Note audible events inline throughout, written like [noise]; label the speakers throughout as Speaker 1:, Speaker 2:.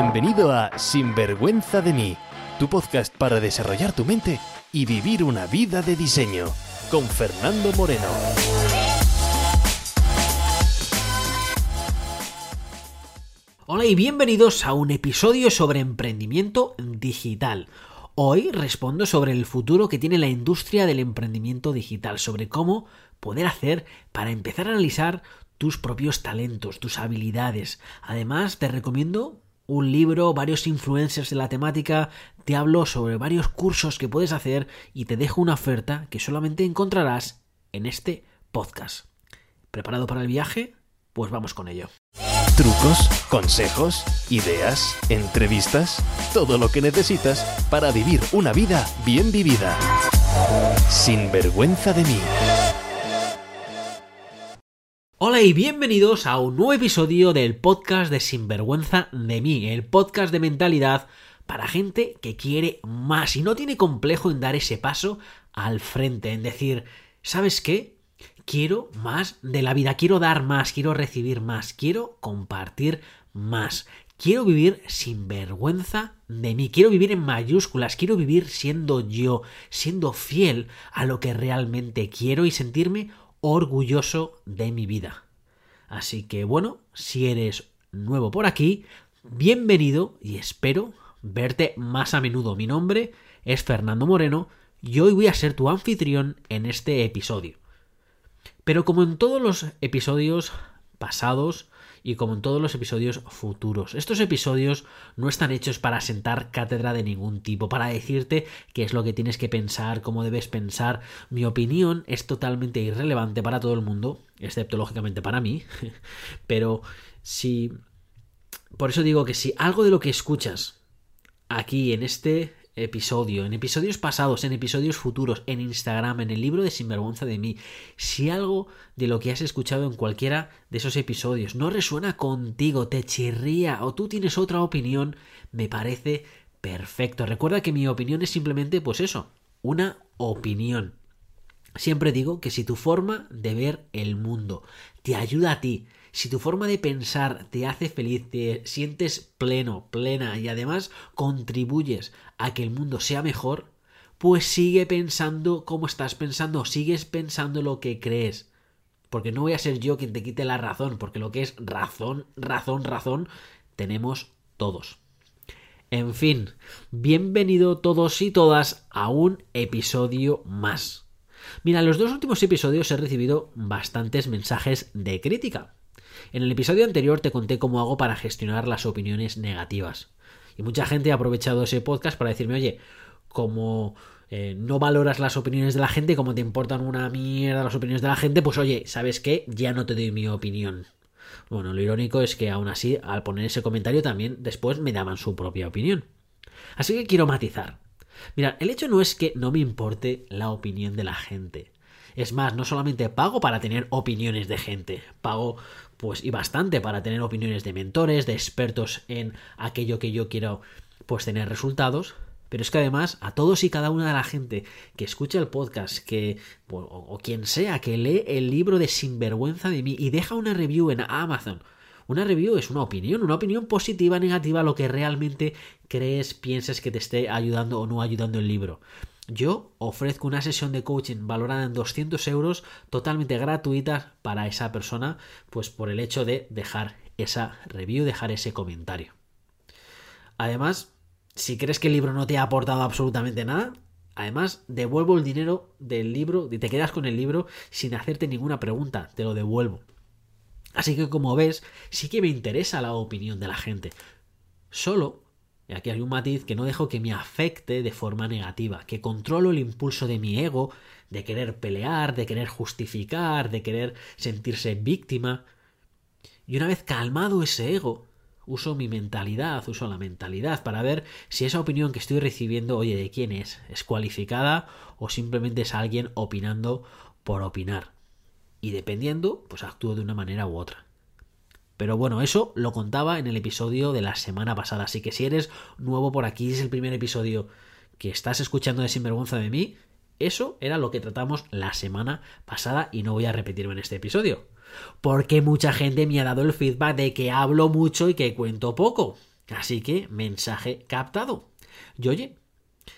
Speaker 1: Bienvenido a Sinvergüenza de mí, tu podcast para desarrollar tu mente y vivir una vida de diseño, con Fernando Moreno.
Speaker 2: Hola y bienvenidos a un episodio sobre emprendimiento digital. Hoy respondo sobre el futuro que tiene la industria del emprendimiento digital, sobre cómo poder hacer para empezar a analizar tus propios talentos, tus habilidades. Además, te recomiendo un libro, varios influencers de la temática, te hablo sobre varios cursos que puedes hacer y te dejo una oferta que solamente encontrarás en este podcast. ¿Preparado para el viaje? Pues vamos con ello.
Speaker 1: Trucos, consejos, ideas, entrevistas, todo lo que necesitas para vivir una vida bien vivida. Sin vergüenza de mí.
Speaker 2: Hola y bienvenidos a un nuevo episodio del podcast de Sinvergüenza de mí, el podcast de mentalidad para gente que quiere más y no tiene complejo en dar ese paso al frente, en decir, ¿sabes qué? quiero más de la vida, quiero dar más, quiero recibir más, quiero compartir más. Quiero vivir sin vergüenza de mí, quiero vivir en mayúsculas, quiero vivir siendo yo, siendo fiel a lo que realmente quiero y sentirme orgulloso de mi vida. Así que bueno, si eres nuevo por aquí, bienvenido y espero verte más a menudo. Mi nombre es Fernando Moreno y hoy voy a ser tu anfitrión en este episodio. Pero como en todos los episodios pasados y como en todos los episodios futuros, estos episodios no están hechos para sentar cátedra de ningún tipo, para decirte qué es lo que tienes que pensar, cómo debes pensar. Mi opinión es totalmente irrelevante para todo el mundo, excepto lógicamente para mí. [laughs] Pero si... Por eso digo que si algo de lo que escuchas aquí en este episodio, en episodios pasados, en episodios futuros, en Instagram, en el libro de Sinvergüenza de mí, si algo de lo que has escuchado en cualquiera de esos episodios no resuena contigo, te chirría o tú tienes otra opinión, me parece perfecto. Recuerda que mi opinión es simplemente, pues eso, una opinión. Siempre digo que si tu forma de ver el mundo te ayuda a ti, si tu forma de pensar te hace feliz, te sientes pleno, plena y además contribuyes a que el mundo sea mejor, pues sigue pensando como estás pensando, sigues pensando lo que crees. Porque no voy a ser yo quien te quite la razón, porque lo que es razón, razón, razón, tenemos todos. En fin, bienvenido todos y todas a un episodio más. Mira, en los dos últimos episodios he recibido bastantes mensajes de crítica. En el episodio anterior te conté cómo hago para gestionar las opiniones negativas. Y mucha gente ha aprovechado ese podcast para decirme, oye, como eh, no valoras las opiniones de la gente, como te importan una mierda las opiniones de la gente, pues oye, ¿sabes qué? Ya no te doy mi opinión. Bueno, lo irónico es que aún así, al poner ese comentario también después me daban su propia opinión. Así que quiero matizar. Mira, el hecho no es que no me importe la opinión de la gente. Es más, no solamente pago para tener opiniones de gente, pago pues y bastante para tener opiniones de mentores, de expertos en aquello que yo quiero pues tener resultados, pero es que además a todos y cada una de la gente que escucha el podcast, que o, o, quien sea que lee el libro de Sinvergüenza de mí y deja una review en Amazon. Una review es una opinión, una opinión positiva, negativa, lo que realmente crees, pienses que te esté ayudando o no ayudando el libro. Yo ofrezco una sesión de coaching valorada en 200 euros totalmente gratuita para esa persona, pues por el hecho de dejar esa review, dejar ese comentario. Además, si crees que el libro no te ha aportado absolutamente nada, además devuelvo el dinero del libro y te quedas con el libro sin hacerte ninguna pregunta, te lo devuelvo. Así que como ves, sí que me interesa la opinión de la gente. Solo y aquí hay un matiz que no dejo que me afecte de forma negativa, que controlo el impulso de mi ego, de querer pelear, de querer justificar, de querer sentirse víctima. Y una vez calmado ese ego, uso mi mentalidad, uso la mentalidad para ver si esa opinión que estoy recibiendo, oye, ¿de quién es? ¿Es cualificada o simplemente es alguien opinando por opinar? Y dependiendo, pues actúo de una manera u otra. Pero bueno, eso lo contaba en el episodio de la semana pasada. Así que si eres nuevo por aquí, es el primer episodio que estás escuchando de Sinvergüenza de mí, eso era lo que tratamos la semana pasada y no voy a repetirme en este episodio. Porque mucha gente me ha dado el feedback de que hablo mucho y que cuento poco. Así que, mensaje captado. Y oye,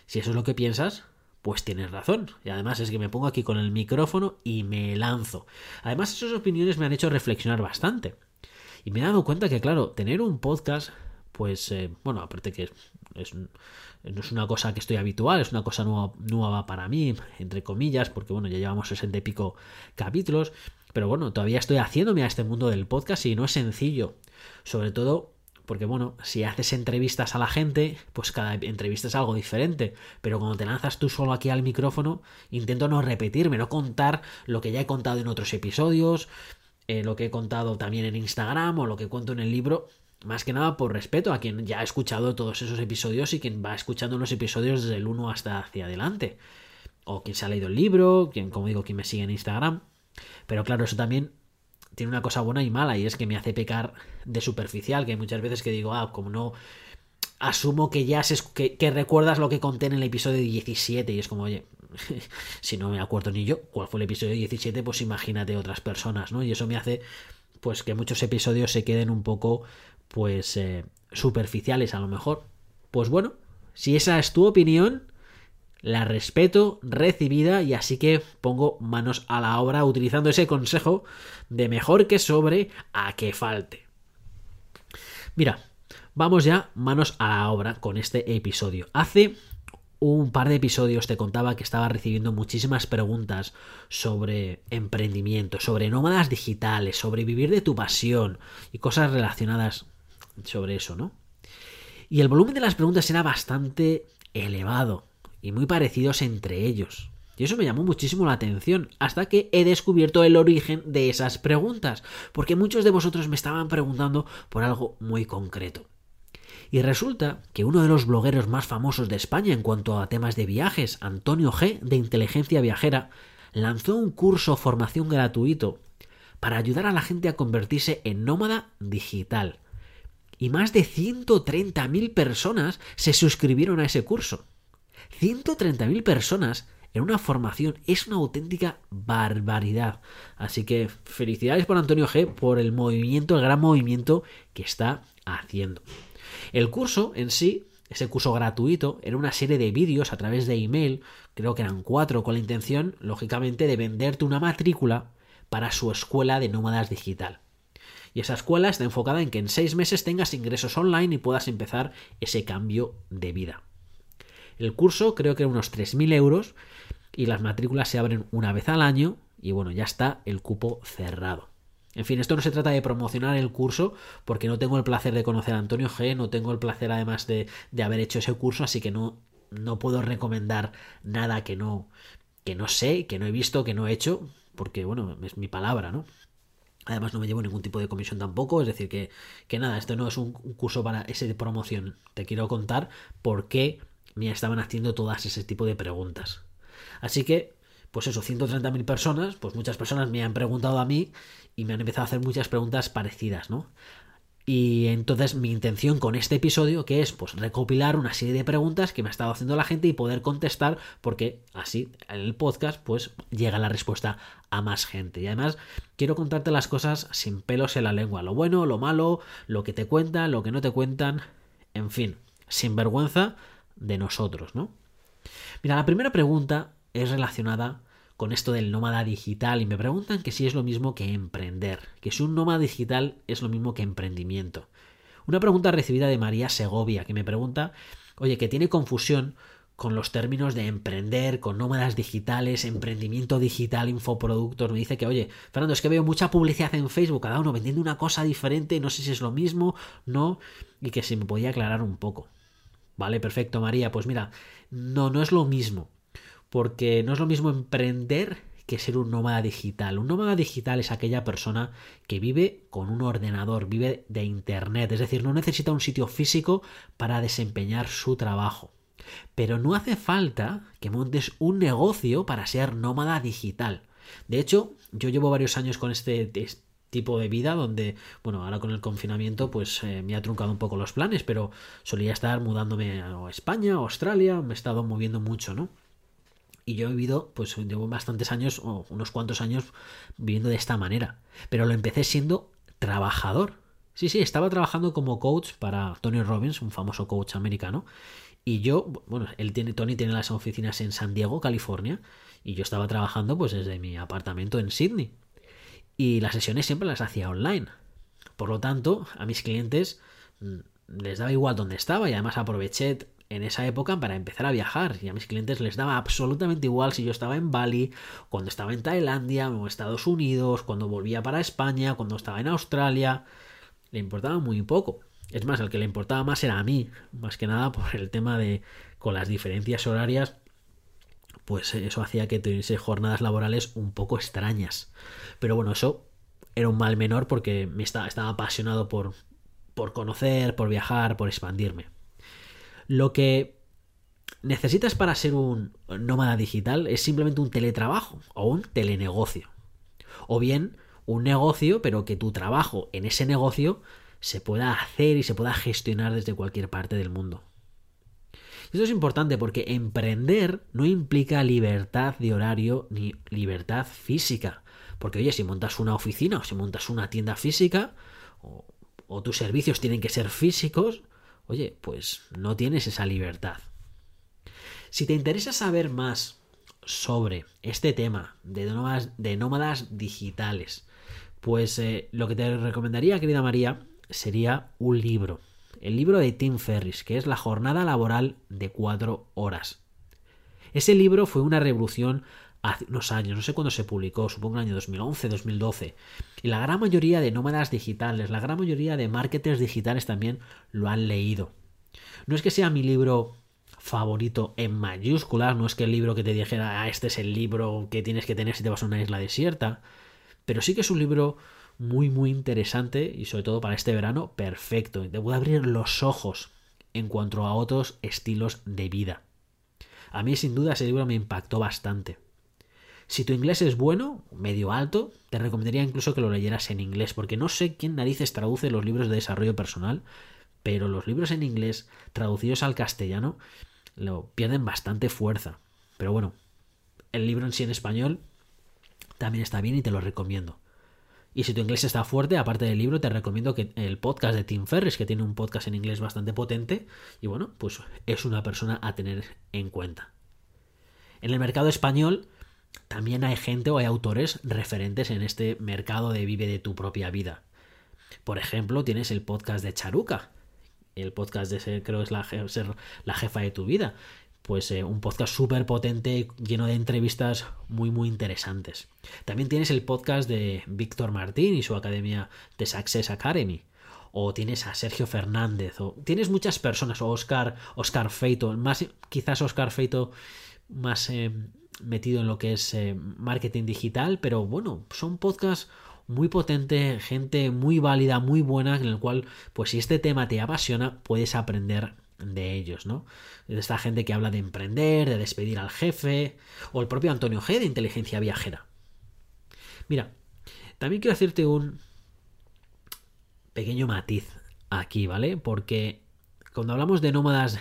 Speaker 2: si eso es lo que piensas, pues tienes razón. Y además es que me pongo aquí con el micrófono y me lanzo. Además, esas opiniones me han hecho reflexionar bastante. Y me he dado cuenta que, claro, tener un podcast, pues, eh, bueno, aparte que es, no es una cosa que estoy habitual, es una cosa nueva, nueva para mí, entre comillas, porque, bueno, ya llevamos sesenta y pico capítulos. Pero bueno, todavía estoy haciéndome a este mundo del podcast y no es sencillo. Sobre todo porque bueno, si haces entrevistas a la gente, pues cada entrevista es algo diferente. Pero cuando te lanzas tú solo aquí al micrófono, intento no repetirme, no contar lo que ya he contado en otros episodios, eh, lo que he contado también en Instagram o lo que cuento en el libro. Más que nada por respeto a quien ya ha escuchado todos esos episodios y quien va escuchando los episodios desde el 1 hasta hacia adelante. O quien se ha leído el libro, quien, como digo, quien me sigue en Instagram. Pero claro, eso también tiene una cosa buena y mala y es que me hace pecar de superficial, que hay muchas veces que digo, ah, como no asumo que ya que, que, recuerdas lo que conté en el episodio 17 y es como, oye, [laughs] si no me acuerdo ni yo cuál fue el episodio 17, pues imagínate otras personas, ¿no? Y eso me hace pues que muchos episodios se queden un poco pues eh, superficiales a lo mejor. Pues bueno, si esa es tu opinión, la respeto recibida y así que pongo manos a la obra utilizando ese consejo de mejor que sobre a que falte. Mira, vamos ya manos a la obra con este episodio. Hace un par de episodios te contaba que estaba recibiendo muchísimas preguntas sobre emprendimiento, sobre nómadas digitales, sobre vivir de tu pasión y cosas relacionadas sobre eso, ¿no? Y el volumen de las preguntas era bastante elevado y muy parecidos entre ellos. Y eso me llamó muchísimo la atención, hasta que he descubierto el origen de esas preguntas, porque muchos de vosotros me estaban preguntando por algo muy concreto. Y resulta que uno de los blogueros más famosos de España en cuanto a temas de viajes, Antonio G, de Inteligencia Viajera, lanzó un curso formación gratuito para ayudar a la gente a convertirse en nómada digital. Y más de 130.000 personas se suscribieron a ese curso. 130.000 personas en una formación es una auténtica barbaridad. Así que felicidades por Antonio G por el movimiento, el gran movimiento que está haciendo. El curso en sí, ese curso gratuito, era una serie de vídeos a través de email, creo que eran cuatro, con la intención, lógicamente, de venderte una matrícula para su escuela de nómadas digital. Y esa escuela está enfocada en que en seis meses tengas ingresos online y puedas empezar ese cambio de vida. El curso creo que era unos 3.000 euros y las matrículas se abren una vez al año y bueno, ya está el cupo cerrado. En fin, esto no se trata de promocionar el curso porque no tengo el placer de conocer a Antonio G, no tengo el placer además de, de haber hecho ese curso, así que no, no puedo recomendar nada que no, que no sé, que no he visto, que no he hecho, porque bueno, es mi palabra, ¿no? Además no me llevo ningún tipo de comisión tampoco, es decir, que, que nada, esto no es un curso para ese de promoción. Te quiero contar por qué me estaban haciendo todas ese tipo de preguntas. Así que, pues eso, 130.000 personas, pues muchas personas me han preguntado a mí y me han empezado a hacer muchas preguntas parecidas, ¿no? Y entonces mi intención con este episodio, que es pues recopilar una serie de preguntas que me ha estado haciendo la gente y poder contestar, porque así en el podcast pues llega la respuesta a más gente. Y además quiero contarte las cosas sin pelos en la lengua, lo bueno, lo malo, lo que te cuentan, lo que no te cuentan, en fin, sin vergüenza de nosotros, ¿no? Mira, la primera pregunta es relacionada con esto del nómada digital y me preguntan que si es lo mismo que emprender, que si un nómada digital es lo mismo que emprendimiento. Una pregunta recibida de María Segovia que me pregunta, oye, que tiene confusión con los términos de emprender, con nómadas digitales, emprendimiento digital, infoproductos. Me dice que, oye, Fernando, es que veo mucha publicidad en Facebook, cada uno vendiendo una cosa diferente, no sé si es lo mismo, no, y que si me podía aclarar un poco. Vale, perfecto, María. Pues mira, no, no es lo mismo. Porque no es lo mismo emprender que ser un nómada digital. Un nómada digital es aquella persona que vive con un ordenador, vive de Internet, es decir, no necesita un sitio físico para desempeñar su trabajo. Pero no hace falta que montes un negocio para ser nómada digital. De hecho, yo llevo varios años con este, tipo de vida donde, bueno, ahora con el confinamiento pues eh, me ha truncado un poco los planes, pero solía estar mudándome a España, a Australia, me he estado moviendo mucho, ¿no? Y yo he vivido, pues llevo bastantes años, o unos cuantos años, viviendo de esta manera. Pero lo empecé siendo trabajador. Sí, sí, estaba trabajando como coach para Tony Robbins, un famoso coach americano. Y yo, bueno, él tiene, Tony tiene las oficinas en San Diego, California, y yo estaba trabajando pues desde mi apartamento en Sydney. Y las sesiones siempre las hacía online. Por lo tanto, a mis clientes mm, les daba igual dónde estaba y además aproveché en esa época para empezar a viajar y a mis clientes les daba absolutamente igual si yo estaba en Bali, cuando estaba en Tailandia o Estados Unidos, cuando volvía para España, cuando estaba en Australia, le importaba muy poco. Es más, el que le importaba más era a mí, más que nada por el tema de con las diferencias horarias, pues eso hacía que tuviese jornadas laborales un poco extrañas. Pero bueno, eso era un mal menor porque me estaba, estaba apasionado por, por conocer, por viajar, por expandirme. Lo que necesitas para ser un nómada digital es simplemente un teletrabajo o un telenegocio. O bien un negocio, pero que tu trabajo en ese negocio se pueda hacer y se pueda gestionar desde cualquier parte del mundo. Esto es importante porque emprender no implica libertad de horario ni libertad física. Porque oye, si montas una oficina o si montas una tienda física o, o tus servicios tienen que ser físicos, oye, pues no tienes esa libertad. Si te interesa saber más sobre este tema de nómadas, digitales, pues eh, lo que te recomendaría, querida María, sería un libro. El libro de Tim Ferris, que es La jornada laboral de cuatro horas. Ese libro fue una revolución hace unos años, no sé cuándo se publicó, supongo en el año 2011, 2012. Y la gran mayoría de nómadas digitales, la gran mayoría de marketers digitales también lo han leído. No es que sea mi libro favorito en mayúsculas, no es que el libro que te dijera, ah, este es el libro que tienes que tener si te vas a una isla desierta, pero sí que es un libro muy muy interesante y sobre todo para este verano perfecto. Te puede abrir los ojos en cuanto a otros estilos de vida. A mí sin duda ese libro me impactó bastante. Si tu inglés es bueno, medio alto, te recomendaría incluso que lo leyeras en inglés, porque no sé quién narices traduce los libros de desarrollo personal, pero los libros en inglés traducidos al castellano lo pierden bastante fuerza. Pero bueno, el libro en sí en español también está bien y te lo recomiendo. Y si tu inglés está fuerte, aparte del libro, te recomiendo que el podcast de Tim Ferris, que tiene un podcast en inglés bastante potente, y bueno, pues es una persona a tener en cuenta. En el mercado español también hay gente o hay autores referentes en este mercado de vive de tu propia vida. Por ejemplo, tienes el podcast de Charuca, el podcast de ser, creo es la, ser la jefa de tu vida, pues eh, un podcast súper potente, lleno de entrevistas muy, muy interesantes. También tienes el podcast de Víctor Martín y su academia de Success Academy. O tienes a Sergio Fernández, o tienes muchas personas, o Oscar, Oscar Feito, más, quizás Oscar Feito más eh, metido en lo que es eh, marketing digital, pero bueno, son podcasts muy potentes, gente muy válida, muy buena, en el cual, pues si este tema te apasiona, puedes aprender de ellos, ¿no? De esta gente que habla de emprender, de despedir al jefe, o el propio Antonio G de inteligencia viajera. Mira, también quiero hacerte un pequeño matiz aquí, ¿vale? Porque cuando hablamos de nómadas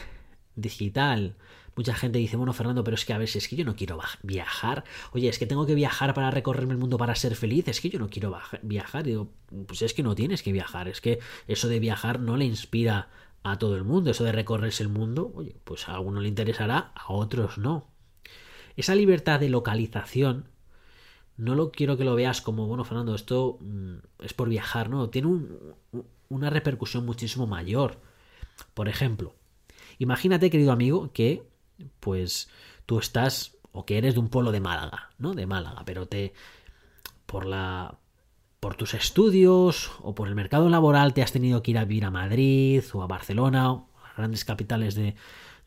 Speaker 2: digital, mucha gente dice, bueno, Fernando, pero es que a ver, si es que yo no quiero viajar. Oye, es que tengo que viajar para recorrerme el mundo para ser feliz. Es que yo no quiero viajar. digo, pues es que no tienes que viajar. Es que eso de viajar no le inspira a todo el mundo. Eso de recorrerse el mundo, oye, pues a algunos le interesará, a otros no. Esa libertad de localización, no lo quiero que lo veas como, bueno, Fernando, esto mm, es por viajar, no, tiene una repercusión muchísimo mayor. Por ejemplo, imagínate, querido amigo, que pues tú estás o que eres de un pueblo de Málaga, ¿no? De Málaga, pero te por la por tus estudios o por el mercado laboral te has tenido que ir a vivir a Madrid o a Barcelona o a las grandes capitales de,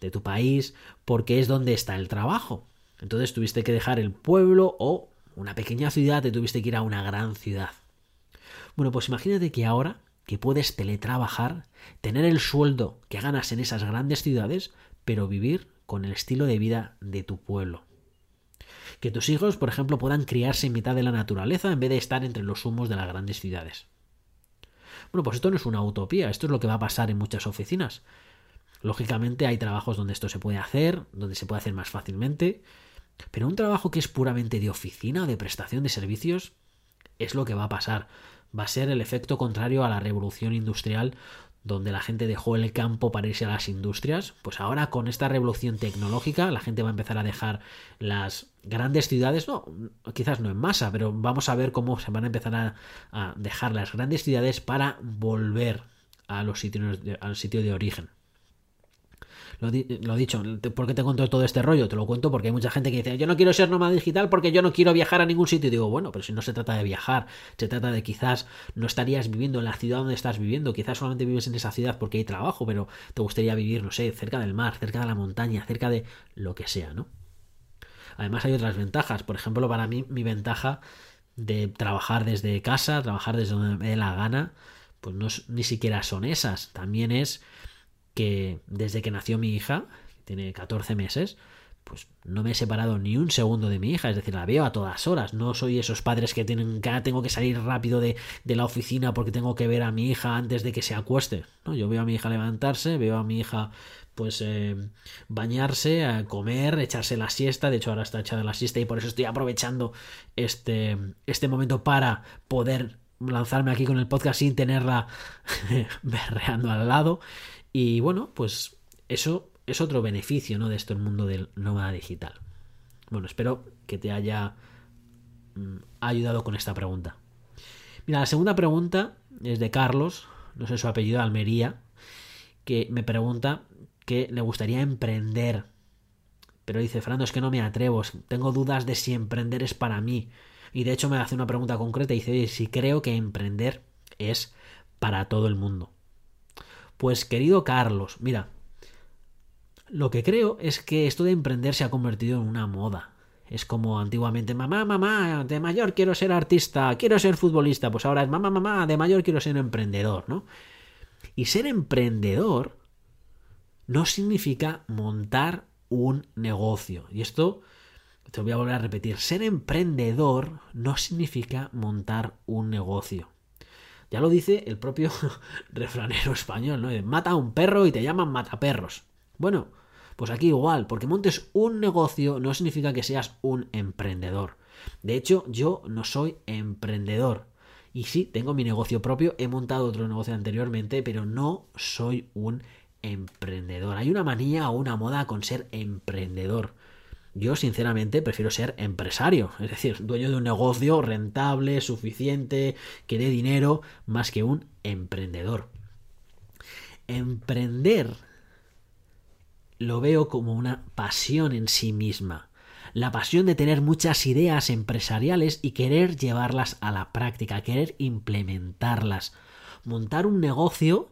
Speaker 2: de tu país porque es donde está el trabajo. Entonces tuviste que dejar el pueblo o una pequeña ciudad, te tuviste que ir a una gran ciudad. Bueno, pues imagínate que ahora que puedes teletrabajar, tener el sueldo que ganas en esas grandes ciudades, pero vivir con el estilo de vida de tu pueblo. Que tus hijos, por ejemplo, puedan criarse en mitad de la naturaleza en vez de estar entre los humos de las grandes ciudades. Bueno, pues esto no es una utopía, esto es lo que va a pasar en muchas oficinas. Lógicamente hay trabajos donde esto se puede hacer, donde se puede hacer más fácilmente, pero un trabajo que es puramente de oficina o de prestación de servicios es lo que va a pasar. Va a ser el efecto contrario a la revolución industrial donde la gente dejó el campo para irse a las industrias, pues ahora con esta revolución tecnológica la gente va a empezar a dejar las grandes ciudades, no, quizás no en masa, pero vamos a ver cómo se van a empezar a, dejar las grandes ciudades para volver a los sitios al sitio de origen. Lo, he dicho, ¿por qué te cuento todo este rollo? Te lo cuento porque hay mucha gente que dice, yo no quiero ser nómada digital porque yo no quiero viajar a ningún sitio. Y digo, bueno, pero si no se trata de viajar, se trata de quizás no estarías viviendo en la ciudad donde estás viviendo, quizás solamente vives en esa ciudad porque hay trabajo, pero te gustaría vivir, no sé, cerca del mar, cerca de la montaña, cerca de lo que sea, ¿no? Además hay otras ventajas. Por ejemplo, para mí mi ventaja de trabajar desde casa, trabajar desde donde me dé la gana, pues no ni siquiera son esas. También es que desde que nació mi hija, tiene 14 meses, pues no me he separado ni un segundo de mi hija, es decir, la veo a todas horas. No soy esos padres que tienen que tengo que salir rápido de, de, la oficina porque tengo que ver a mi hija antes de que se acueste. No, yo veo a mi hija levantarse, veo a mi hija pues eh, bañarse, comer, echarse la siesta. De hecho, ahora está echada la siesta y por eso estoy aprovechando este, este momento para poder lanzarme aquí con el podcast sin tenerla [laughs] berreando al lado. Y bueno, pues eso es otro beneficio ¿no? de esto, el mundo del nómada digital. Bueno, espero que te haya mm, ayudado con esta pregunta. Mira, la segunda pregunta es de Carlos, no sé su apellido, Almería, que me pregunta que le gustaría emprender. Pero dice, Fernando, es que no me atrevo, tengo dudas de si emprender es para mí. Y de hecho me hace una pregunta concreta y dice, si creo que emprender es para todo el mundo. Pues querido Carlos, mira, lo que creo es que esto de emprender se ha convertido en una moda. Es como antiguamente, mamá, mamá, de mayor quiero ser artista, quiero ser futbolista, pues ahora es mamá, mamá, de mayor quiero ser emprendedor, ¿no? Y ser emprendedor no significa montar un negocio. Y esto te voy a volver a repetir, ser emprendedor no significa montar un negocio. Ya lo dice el propio [laughs] refranero español, ¿no? Mata a un perro y te llaman mataperros. Bueno, pues aquí igual, porque montes un negocio no significa que seas un emprendedor. De hecho, yo no soy emprendedor. Y sí, tengo mi negocio propio, he montado otro negocio anteriormente, pero no soy un emprendedor. Hay una manía o una moda con ser emprendedor. Yo sinceramente prefiero ser empresario, es decir, dueño de un negocio rentable, suficiente, que dé dinero, más que un emprendedor. Emprender lo veo como una pasión en sí misma. La pasión de tener muchas ideas empresariales y querer llevarlas a la práctica, querer implementarlas. Montar un negocio,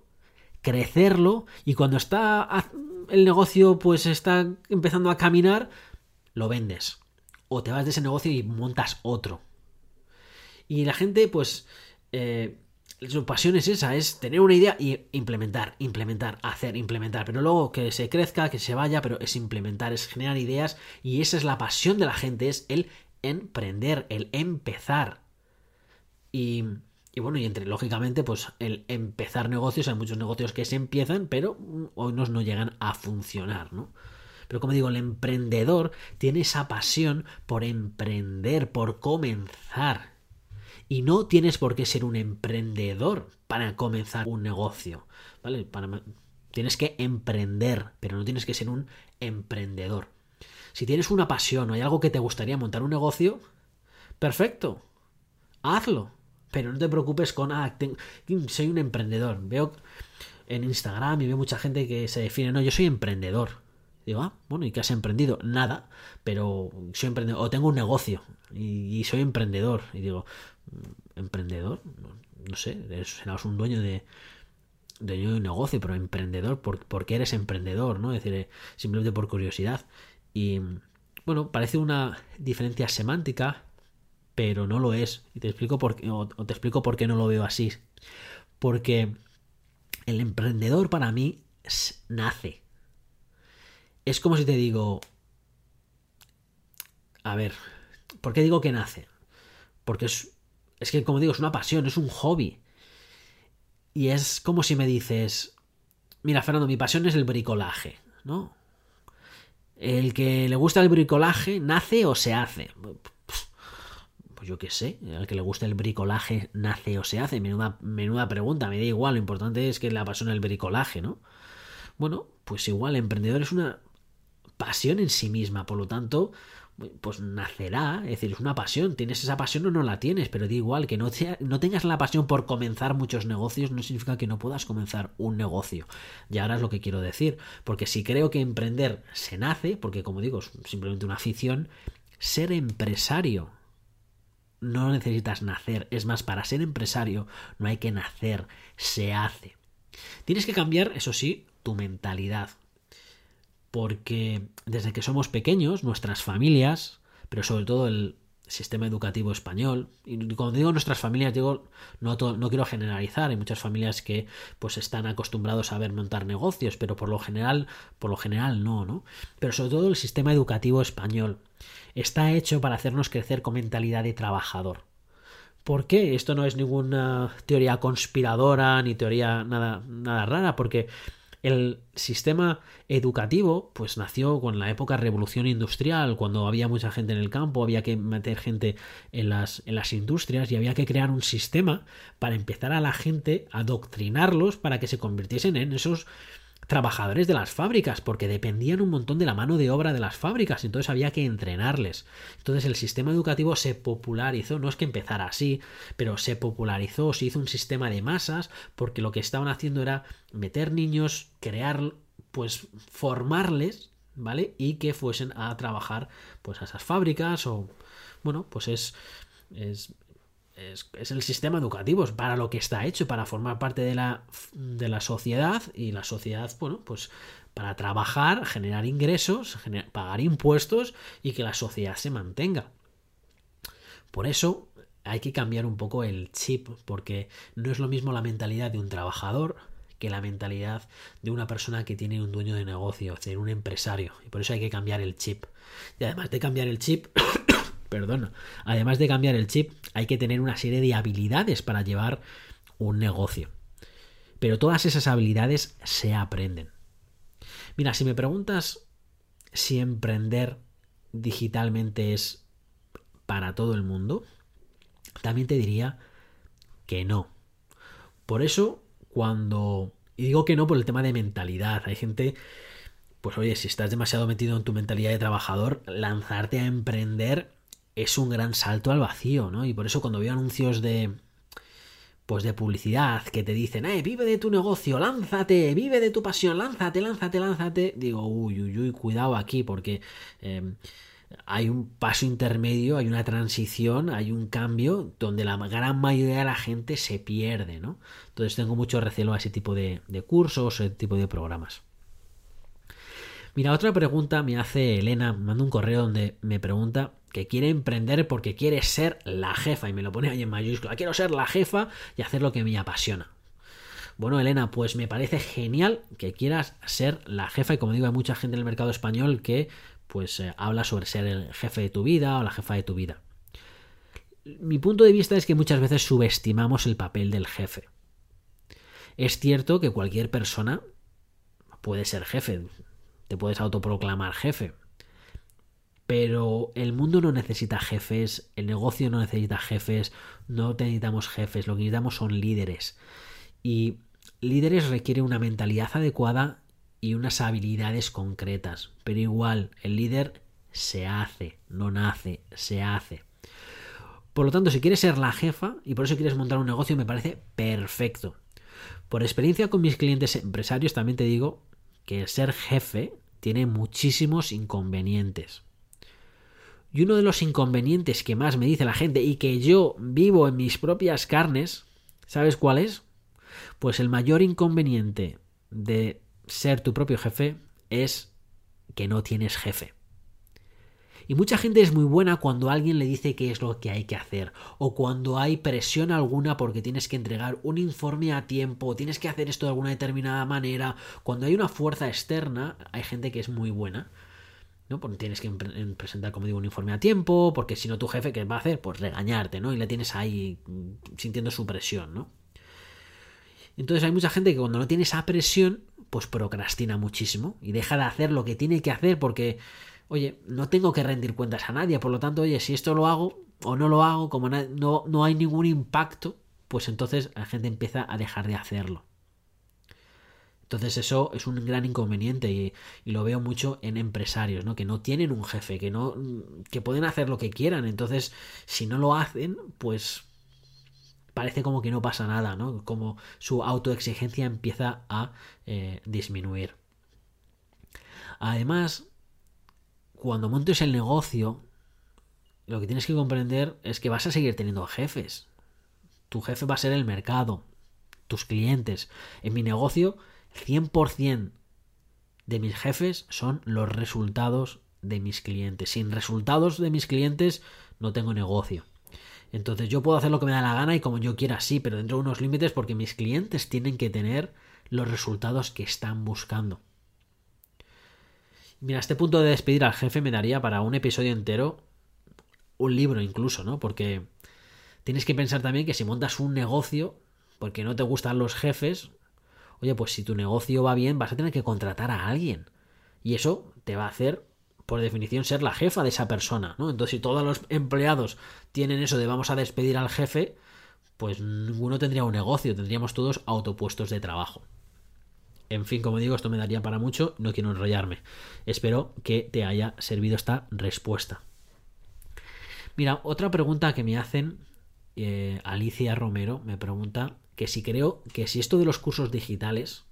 Speaker 2: crecerlo y cuando está el negocio pues está empezando a caminar, lo vendes. O te vas de ese negocio y montas otro. Y la gente, pues, eh, su pasión es esa, es tener una idea y implementar, implementar, hacer, implementar. Pero luego que se crezca, que se vaya, pero es implementar, es generar ideas. Y esa es la pasión de la gente, es el emprender, el empezar. Y, y bueno, y entre, lógicamente, pues el empezar negocios, hay muchos negocios que se empiezan, pero hoy no llegan a funcionar, ¿no? Pero como digo, el emprendedor tiene esa pasión por emprender, por comenzar. Y no tienes por qué ser un emprendedor para comenzar un negocio. ¿Vale? Tienes que emprender, pero no tienes que ser un emprendedor. Si tienes una pasión o hay algo que te gustaría montar un negocio, perfecto. Hazlo. Pero no te preocupes con, ah, soy un emprendedor. Veo en Instagram y veo mucha gente que se define, no, yo soy emprendedor. Digo, ah, bueno, ¿y qué has emprendido? Nada, pero soy emprendedor, o tengo un negocio y, soy emprendedor. Y digo, mm, ¿emprendedor? No, sé, serás un dueño de, de un negocio, pero emprendedor, ¿por, qué eres emprendedor? ¿no? Es decir, eh, simplemente por curiosidad. Y bueno, parece una diferencia semántica, pero no lo es. Y te explico por qué, o te explico por qué no lo veo así. Porque el emprendedor para mí nace es como si te digo, a ver, ¿por qué digo que nace? Porque es, es que, como digo, es una pasión, es un hobby. Y es como si me dices, mira, Fernando, mi pasión es el bricolaje, ¿no? El que le gusta el bricolaje, ¿nace o se hace? pues yo qué sé, al que le guste el bricolaje nace o se hace. Menuda, menuda pregunta, me da igual, lo importante es que le apasiona el bricolaje, ¿no? Bueno, pues igual, emprendedor es una pasión en sí misma, por lo tanto, pues nacerá, es decir, es una pasión, tienes esa pasión o no la tienes, pero da igual, que no, tengas la pasión por comenzar muchos negocios no significa que no puedas comenzar un negocio. Y ahora es lo que quiero decir, porque si creo que emprender se nace, porque como digo, es simplemente una afición, ser empresario no necesitas nacer, es más, para ser empresario no hay que nacer, se hace. Tienes que cambiar, eso sí, tu mentalidad porque desde que somos pequeños, nuestras familias, pero sobre todo el sistema educativo español, y cuando digo nuestras familias, digo, no, no quiero generalizar, hay muchas familias que pues están acostumbrados a ver montar negocios, pero por lo general, por lo general no, ¿no? Pero sobre todo el sistema educativo español está hecho para hacernos crecer con mentalidad de trabajador. ¿Por qué? Esto no es ninguna teoría conspiradora ni teoría nada, nada rara, porque el sistema educativo pues nació con la época revolución industrial, cuando había mucha gente en el campo, había que meter gente en las, en las industrias y había que crear un sistema para empezar a la gente a adoctrinarlos para que se convirtiesen en esos trabajadores de las fábricas, porque dependían un montón de la mano de obra de las fábricas, entonces había que entrenarles. Entonces el sistema educativo se popularizó, no es que empezara así, pero se popularizó, se hizo un sistema de masas, porque lo que estaban haciendo era meter niños, crear, pues formarles, ¿vale? Y que fuesen a trabajar pues a esas fábricas o bueno, pues es es es, el sistema educativo, es para lo que está hecho, para formar parte de la, de la sociedad y la sociedad, bueno, pues para trabajar, generar ingresos, pagar impuestos y que la sociedad se mantenga. Por eso hay que cambiar un poco el chip, porque no es lo mismo la mentalidad de un trabajador que la mentalidad de una persona que tiene un dueño de negocio, es decir, un empresario. Y por eso hay que cambiar el chip. Y además de cambiar el chip, [clears throat] perdona, además de cambiar el chip, hay que tener una serie de habilidades para llevar un negocio. Pero todas esas habilidades se aprenden. Mira, si me preguntas si emprender digitalmente es para todo el mundo, también te diría que no. Por eso, cuando... Y digo que no por el tema de mentalidad. Hay gente pues oye, si estás demasiado metido en tu mentalidad de trabajador, lanzarte a emprender es un gran salto al vacío, ¿no? Y por eso cuando veo anuncios de pues de publicidad que te dicen, eh, vive de tu negocio, lánzate, vive de tu pasión, lánzate, lánzate, lánzate, digo, uy, uy, uy, cuidado aquí, porque em, hay un paso intermedio, hay una transición, hay un cambio donde la gran mayoría de la gente se pierde, ¿no? Entonces tengo mucho recelo a ese tipo de, de cursos, ese tipo de programas. Mira, otra pregunta me hace Elena, me manda un correo donde me pregunta que quiere emprender porque quiere ser la jefa y me lo pone ahí en mayúscula. Quiero ser la jefa y hacer lo que me apasiona. Bueno, Elena, pues me parece genial que quieras ser la jefa y como digo, hay mucha gente en el mercado español que pues eh, habla sobre ser el jefe de tu vida o la jefa de tu vida. Mi punto de vista es que muchas veces subestimamos el papel del jefe. Es cierto que cualquier persona puede ser jefe, te puedes autoproclamar jefe, pero el mundo no necesita jefes, el negocio no necesita jefes, no necesitamos jefes, lo que necesitamos son líderes. Y líderes requiere una mentalidad adecuada y unas habilidades concretas. Pero igual, el líder se hace, no nace, se hace. Por lo tanto, si quieres ser la jefa y por eso quieres montar un negocio, me parece perfecto. Por experiencia con mis clientes empresarios, también te digo que ser jefe tiene muchísimos inconvenientes. Y uno de los inconvenientes que más me dice la gente y que yo vivo en mis propias carnes, ¿sabes cuál es? Pues el mayor inconveniente de ser tu propio jefe es que no tienes jefe. Y mucha gente es muy buena cuando alguien le dice qué es lo que hay que hacer, o cuando hay presión alguna porque tienes que entregar un informe a tiempo, tienes que hacer esto de alguna determinada manera. Cuando hay una fuerza externa, hay gente que es muy buena, ¿no? Tienes que presentar, como digo, un informe a tiempo, porque si no tu jefe, ¿qué va a hacer? Pues regañarte, ¿no? Y le tienes ahí mm, sintiendo su presión, ¿no? Entonces hay mucha gente que cuando no tiene esa presión, pues procrastina muchísimo y deja de hacer lo que tiene que hacer porque, oye, no tengo que rendir cuentas a nadie, por lo tanto, oye, si esto lo hago, o no lo hago, como no, no hay ningún impacto, pues entonces la gente empieza a dejar de hacerlo. Entonces eso es un gran inconveniente y, lo veo mucho en empresarios, ¿no? Que no tienen un jefe, que no, que pueden hacer lo que quieran. Entonces, si no lo hacen, pues parece como que no pasa nada, ¿no? Como su autoexigencia empieza a eh, disminuir. Además, cuando montes el negocio, lo que tienes que comprender es que vas a seguir teniendo jefes. Tu jefe va a ser el mercado, tus clientes. En mi negocio 100% de mis jefes son los resultados de mis clientes. Sin resultados de mis clientes no tengo negocio. Entonces yo puedo hacer lo que me da la gana y como yo quiera, sí, pero dentro de unos límites porque mis clientes tienen que tener los resultados que están buscando. Mira, este punto de despedir al jefe me daría para un episodio entero, un libro incluso, ¿no? Porque tienes que pensar también que si montas un negocio, porque no te gustan los jefes, oye, pues si tu negocio va bien, vas a tener que contratar a alguien. Y eso te va a hacer, por definición, ser la jefa de esa persona, ¿no? Entonces, si todos los empleados tienen eso de vamos a despedir al jefe, pues ninguno tendría un negocio, tendríamos todos autopuestos de trabajo. En fin, como digo, esto me daría para mucho, no quiero enrollarme. Espero que te haya servido esta respuesta. Mira, otra pregunta que me hacen eh, Alicia Romero me pregunta que si creo que si esto de los cursos digitales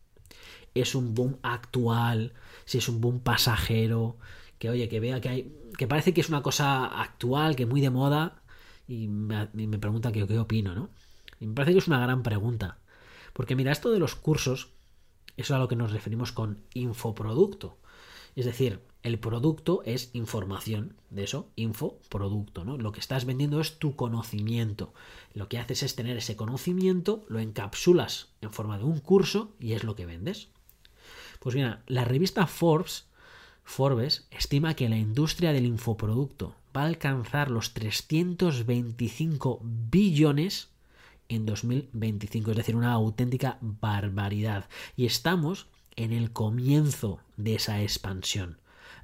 Speaker 2: es un boom actual, si es un boom pasajero, que oye, que vea que hay, que parece que es una cosa actual, que muy de moda, y me, pregunta qué, qué opino, ¿no? Y me parece que es una gran pregunta. Porque mira, esto de los cursos, eso es a lo que nos referimos con infoproducto. Es decir, el producto es información, de eso, info, producto, ¿no? Lo que estás vendiendo es tu conocimiento. Lo que haces es tener ese conocimiento, lo encapsulas en forma de un curso y es lo que vendes. Pues mira, la revista Forbes, Forbes estima que la industria del infoproducto va a alcanzar los 325 billones en 2025, es decir, una auténtica barbaridad. Y estamos en el comienzo de esa expansión.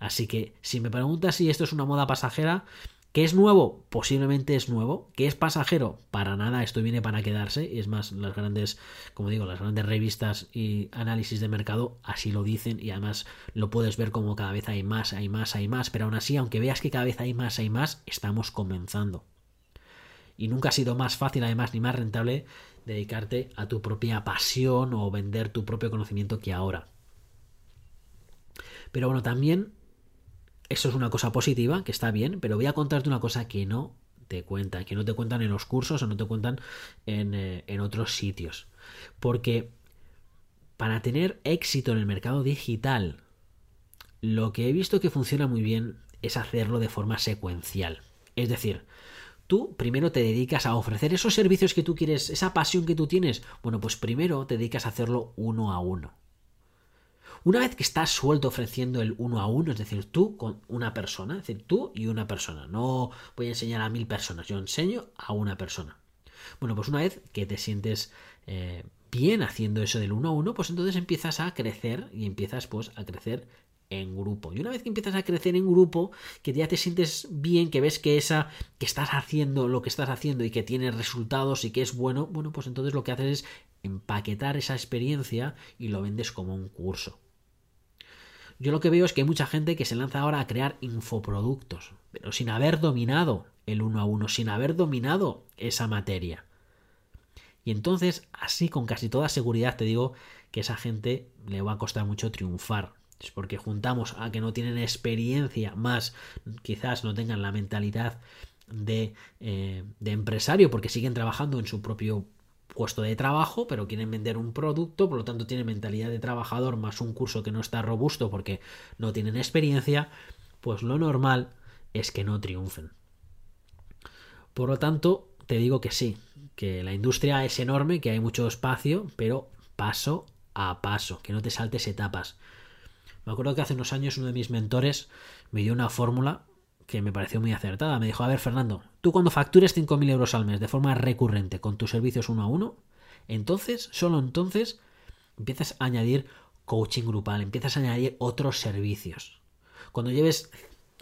Speaker 2: Así que si me preguntas si esto es una moda pasajera, ¿qué es nuevo? Posiblemente es nuevo. ¿Qué es pasajero? Para nada, esto viene para quedarse. Y es más, las grandes, como digo, las grandes revistas y análisis de mercado así lo dicen y además lo puedes ver como cada vez hay más, hay más, hay más. Pero aún así, aunque veas que cada vez hay más, hay más, estamos comenzando. Y nunca ha sido más fácil, además, ni más rentable dedicarte a tu propia pasión o vender tu propio conocimiento que ahora. Pero bueno, también eso es una cosa positiva, que está bien, pero voy a contarte una cosa que no te cuentan, que no te cuentan en los cursos o no te cuentan en, eh, en otros sitios. Porque para tener éxito en el mercado digital, lo que he visto que funciona muy bien es hacerlo de forma secuencial. Es decir, Tú primero te dedicas a ofrecer esos servicios que tú quieres, esa pasión que tú tienes. Bueno, pues primero te dedicas a hacerlo uno a uno. Una vez que estás suelto ofreciendo el uno a uno, es decir, tú con una persona, es decir, tú y una persona. No voy a enseñar a mil personas, yo enseño a una persona. Bueno, pues una vez que te sientes eh, bien haciendo eso del uno a uno, pues entonces empiezas a crecer y empiezas pues a crecer en grupo. Y una vez que empiezas a crecer en grupo, que ya te sientes bien, que ves que esa que estás haciendo lo que estás haciendo y que tiene resultados y que es bueno, bueno, pues entonces lo que haces es empaquetar esa experiencia y lo vendes como un curso. Yo lo que veo es que hay mucha gente que se lanza ahora a crear infoproductos, pero sin haber dominado el uno a uno, sin haber dominado esa materia. Y entonces, así con casi toda seguridad te digo que esa gente le va a costar mucho triunfar es porque juntamos a que no tienen experiencia, más quizás no tengan la mentalidad de, eh, de empresario, porque siguen trabajando en su propio puesto de trabajo, pero quieren vender un producto, por lo tanto tienen mentalidad de trabajador más un curso que no está robusto porque no tienen experiencia, pues lo normal es que no triunfen. Por lo tanto, te digo que sí, que la industria es enorme, que hay mucho espacio, pero paso a paso, que no te saltes etapas. Me acuerdo que hace unos años uno de mis mentores me dio una fórmula que me pareció muy acertada. Me dijo, a ver Fernando, tú cuando factures 5.000 euros al mes de forma recurrente con tus servicios uno a uno, entonces, solo entonces, empiezas a añadir coaching grupal, empiezas a añadir otros servicios. Cuando lleves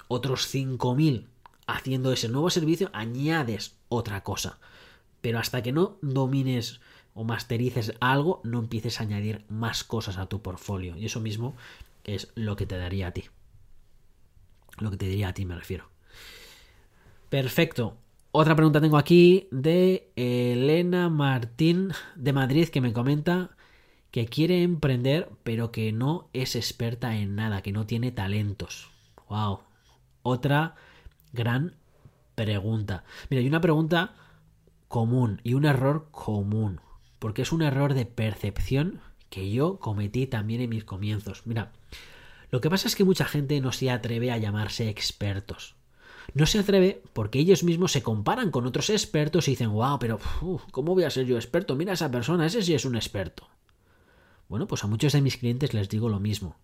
Speaker 2: otros 5.000 haciendo ese nuevo servicio añades otra cosa. Pero hasta que no domines o masterices algo, no empieces a añadir más cosas a tu portfolio. Y eso mismo es lo que te daría a ti. Lo que te diría a ti me refiero. Perfecto. Otra pregunta tengo aquí de Elena Martín de Madrid que me comenta que quiere emprender pero que no es experta en nada, que no tiene talentos. Wow. Otra gran pregunta. Mira, hay una pregunta común y un error común, porque es un error de percepción que yo cometí también en mis comienzos. Mira, lo que pasa es que mucha gente no se atreve a llamarse expertos. No se atreve porque ellos mismos se comparan con otros expertos y dicen, wow, pero ¿cómo voy a ser yo experto? Mira a esa persona, ese sí es un experto. Bueno, pues a muchos de mis clientes les digo lo mismo.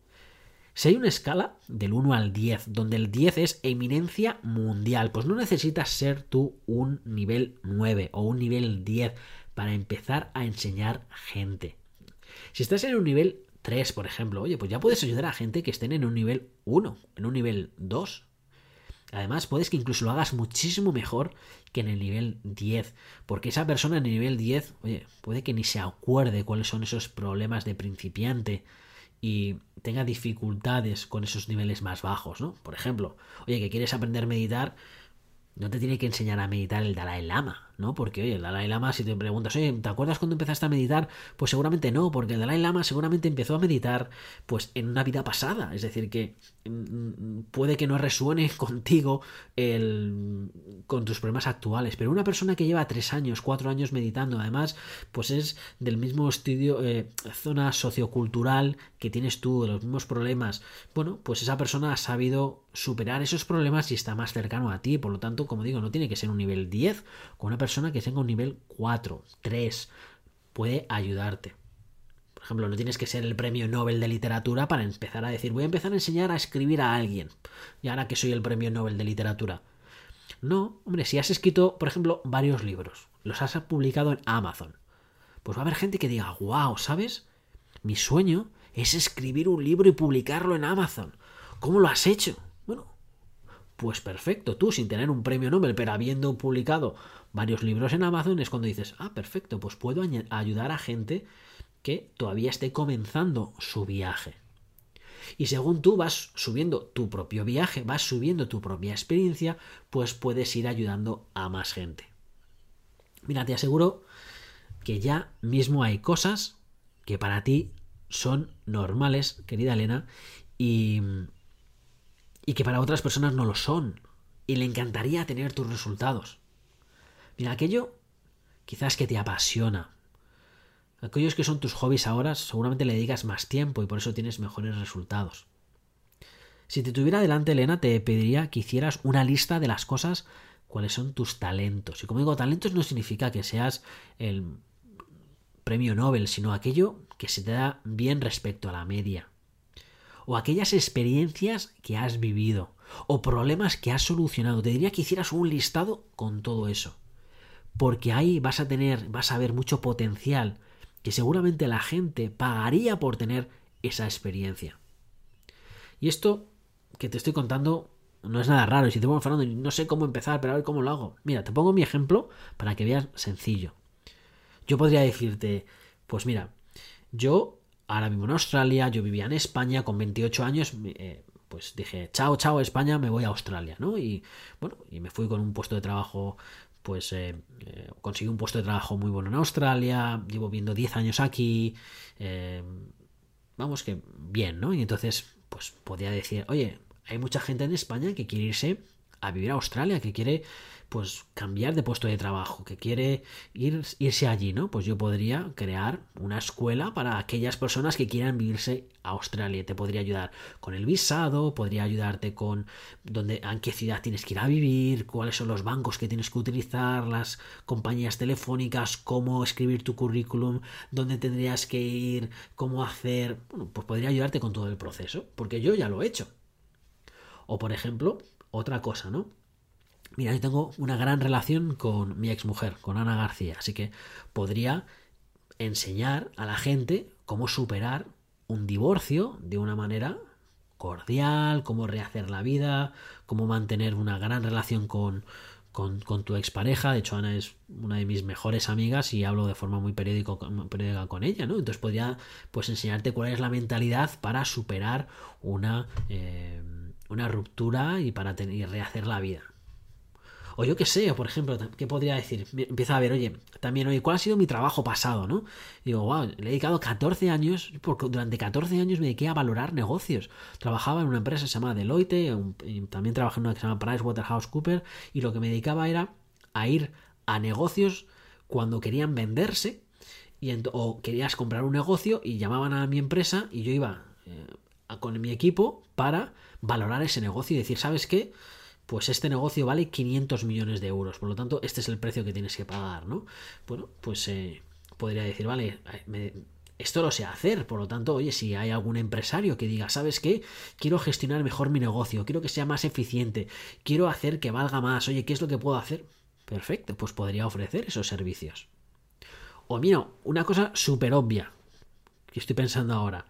Speaker 2: Si hay una escala del 1 al 10, donde el 10 es eminencia mundial, pues no necesitas ser tú un nivel 9 o un nivel 10 para empezar a enseñar gente. Si estás en un nivel 3, por ejemplo, oye, pues ya puedes ayudar a gente que estén en un nivel 1, en un nivel 2. Además, puedes que incluso lo hagas muchísimo mejor que en el nivel 10, porque esa persona en el nivel 10, oye, puede que ni se acuerde cuáles son esos problemas de principiante y tenga dificultades con esos niveles más bajos, ¿no? Por ejemplo, oye, que quieres aprender a meditar, no te tiene que enseñar a meditar el Dalai Lama, ¿no? Porque, oye, el Dalai Lama, si te preguntas, oye, ¿te acuerdas cuando empezaste a meditar? Pues seguramente no, porque el Dalai Lama seguramente empezó a meditar, pues, en una vida pasada. Es decir, que mm, puede que no resuene [laughs] contigo el, con tus problemas actuales, pero una persona que lleva tres años, cuatro años meditando, además, pues es del mismo estudio, eh, zona sociocultural que tienes tú, de los mismos problemas, bueno, pues esa persona ha sabido superar esos problemas y está más cercano a ti. Por lo tanto, como digo, no tiene que ser un nivel 10. Con una persona que tenga un nivel 4, 3, puede ayudarte. Por ejemplo, no tienes que ser el premio Nobel de literatura para empezar a decir, voy a empezar a enseñar a escribir a alguien. Y ahora que soy el premio Nobel de literatura. No, hombre, si has escrito, por ejemplo, varios libros, los has publicado en Amazon, pues va a haber gente que diga, wow, ¿sabes? Mi sueño es escribir un libro y publicarlo en Amazon. ¿Cómo lo has hecho? Pues perfecto, tú sin tener un premio Nobel, pero habiendo publicado varios libros en Amazon, es cuando dices, ah, perfecto, pues puedo ayudar a gente que todavía esté comenzando su viaje. Y según tú vas subiendo tu propio viaje, vas subiendo tu propia experiencia, pues puedes ir ayudando a más gente. Mira, te aseguro que ya mismo hay cosas que para ti son normales, querida Elena, y y que para otras personas no lo son. Y le encantaría tener tus resultados. Mira, aquello quizás que te apasiona. Aquellos que son tus hobbies ahora seguramente le digas más tiempo y por eso tienes mejores resultados. Si te tuviera delante, Elena, te pediría que hicieras una lista de las cosas, cuáles son tus talentos. Y como digo, talentos no significa que seas el premio Nobel, sino aquello que se te da bien respecto a la media o aquellas experiencias que has vivido o problemas que has solucionado. Te diría que hicieras un listado con todo eso. Porque ahí vas a tener, vas a ver mucho potencial que seguramente la gente pagaría por tener esa experiencia. Y esto que te estoy contando no es nada raro. Y si te pongo Fernando, no sé cómo empezar, pero a ver cómo lo hago. Mira, te pongo mi ejemplo para que veas sencillo. Yo podría decirte, pues mira, yo ahora mismo en Australia, yo vivía en España con 28 años, eh, pues dije, chao, chao España, me voy a Australia, ¿no? Y bueno, y me fui con un puesto de trabajo, pues eh, eh, conseguí un puesto de trabajo muy bueno en Australia, llevo viendo 10 años aquí, vamos que bien, ¿no? Y entonces, pues podía decir, oye, hay mucha gente en España que quiere irse a vivir a Australia, que quiere pues cambiar de puesto de trabajo, que quiere ir, irse allí, ¿no? Pues yo podría crear una escuela para aquellas personas que quieran vivirse a Australia. Te podría ayudar con el visado, podría ayudarte con dónde, en qué ciudad tienes que ir a vivir, cuáles son los bancos que tienes que utilizar, las compañías telefónicas, cómo escribir tu currículum, dónde tendrías que ir, cómo hacer. Bueno, pues podría ayudarte con todo el proceso, porque yo ya lo he hecho. O por ejemplo, otra cosa, ¿no? Mira, yo tengo una gran relación con mi exmujer, con Ana García, así que podría enseñar a la gente cómo superar un divorcio de una manera cordial, cómo rehacer la vida, cómo mantener una gran relación con, tu expareja. De hecho, Ana es una de mis mejores amigas y hablo de forma muy periódica con ella, ¿no? Entonces podría pues enseñarte cuál es la mentalidad para superar una, eh, ruptura y para tener, rehacer la vida. O yo qué sé, por ejemplo, ¿qué podría decir? Empieza a ver, oye, también, oye, ¿cuál ha sido mi trabajo pasado, no? digo, wow, le he dedicado 14 años, porque durante 14 años me dediqué a valorar negocios. Trabajaba en una empresa que se llama Deloitte, también trabajé en una que se llama PricewaterhouseCoopers, y lo que me dedicaba era a ir a negocios cuando querían venderse, o querías comprar un negocio y llamaban a mi empresa y yo iba eh, con mi equipo para valorar ese negocio y decir, ¿sabes qué? Pues este negocio vale 500 millones de euros, por lo tanto, este es el precio que tienes que pagar, ¿no? Bueno, pues eh, podría decir, vale, esto lo sé hacer, por lo tanto, oye, si hay algún empresario que diga, ¿sabes qué? Quiero gestionar mejor mi negocio, quiero que sea más eficiente, quiero hacer que valga más, oye, ¿qué es lo que puedo hacer? Perfecto, pues podría ofrecer esos servicios. O mira, una cosa súper obvia que estoy pensando ahora,